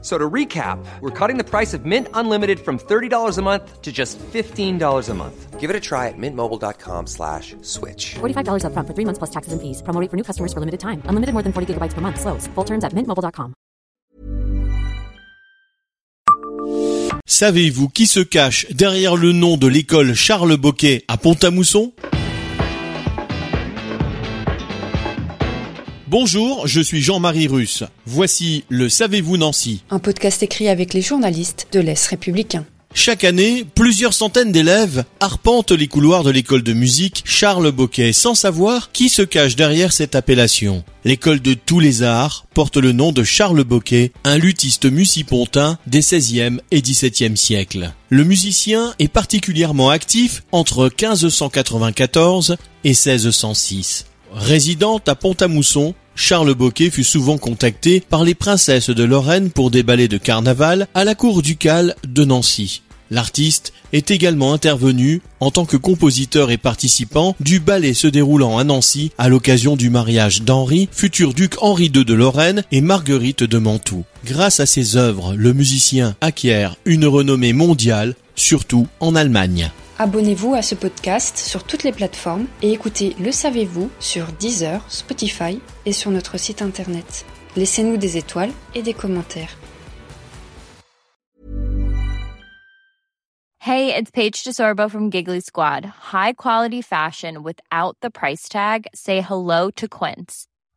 So to recap, we're cutting the price of Mint Unlimited from $30 a month to just $15 a month. Give it a try at mintmobile.com slash switch. $45 upfront for three months plus taxes and fees. Promo rate for new customers for limited time. Unlimited more than 40 gigabytes per month. Slows. Full terms at mintmobile.com. Savez-vous qui se cache derrière le nom de l'école Charles Boquet à Pont-à-Mousson? Bonjour, je suis Jean-Marie Russe. Voici le Savez-vous Nancy Un podcast écrit avec les journalistes de l'Est républicain. Chaque année, plusieurs centaines d'élèves arpentent les couloirs de l'école de musique Charles Boquet sans savoir qui se cache derrière cette appellation. L'école de tous les arts porte le nom de Charles Boquet, un luthiste musipontain des 16e et 17e siècles. Le musicien est particulièrement actif entre 1594 et 1606. Résidant à Pont-à-Mousson, Charles Boquet fut souvent contacté par les princesses de Lorraine pour des ballets de carnaval à la cour ducale de Nancy. L'artiste est également intervenu en tant que compositeur et participant du ballet se déroulant à Nancy à l'occasion du mariage d'Henri, futur duc Henri II de Lorraine et Marguerite de Mantoue. Grâce à ses œuvres, le musicien acquiert une renommée mondiale, surtout en Allemagne. Abonnez-vous à ce podcast sur toutes les plateformes et écoutez Le Savez-vous sur Deezer, Spotify et sur notre site internet. Laissez-nous des étoiles et des commentaires. Hey, it's Paige DeSorbo from Giggly Squad. High quality fashion without the price tag. Say hello to Quince.